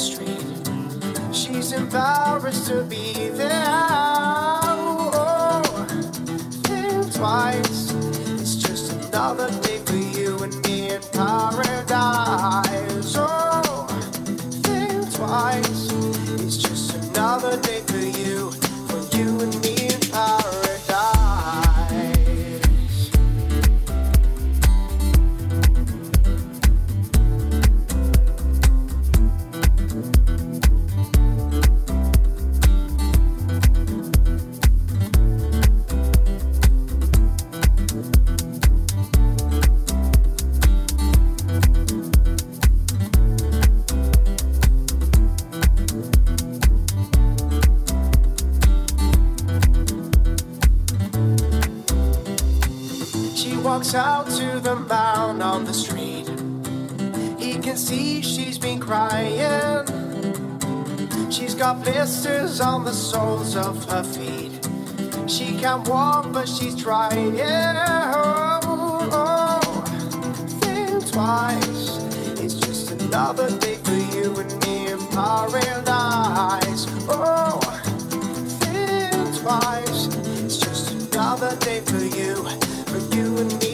street. She's embarrassed to be there. Oh, oh. think twice. got blisters on the soles of her feet. She can't walk, but she's trying. Yeah, oh, oh. think twice. It's just another day for you and me in paradise. Oh, think twice. It's just another day for you, for you and me.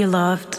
you loved.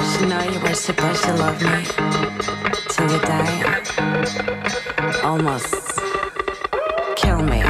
You know you were supposed to love me till you die. Almost kill me.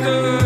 Masters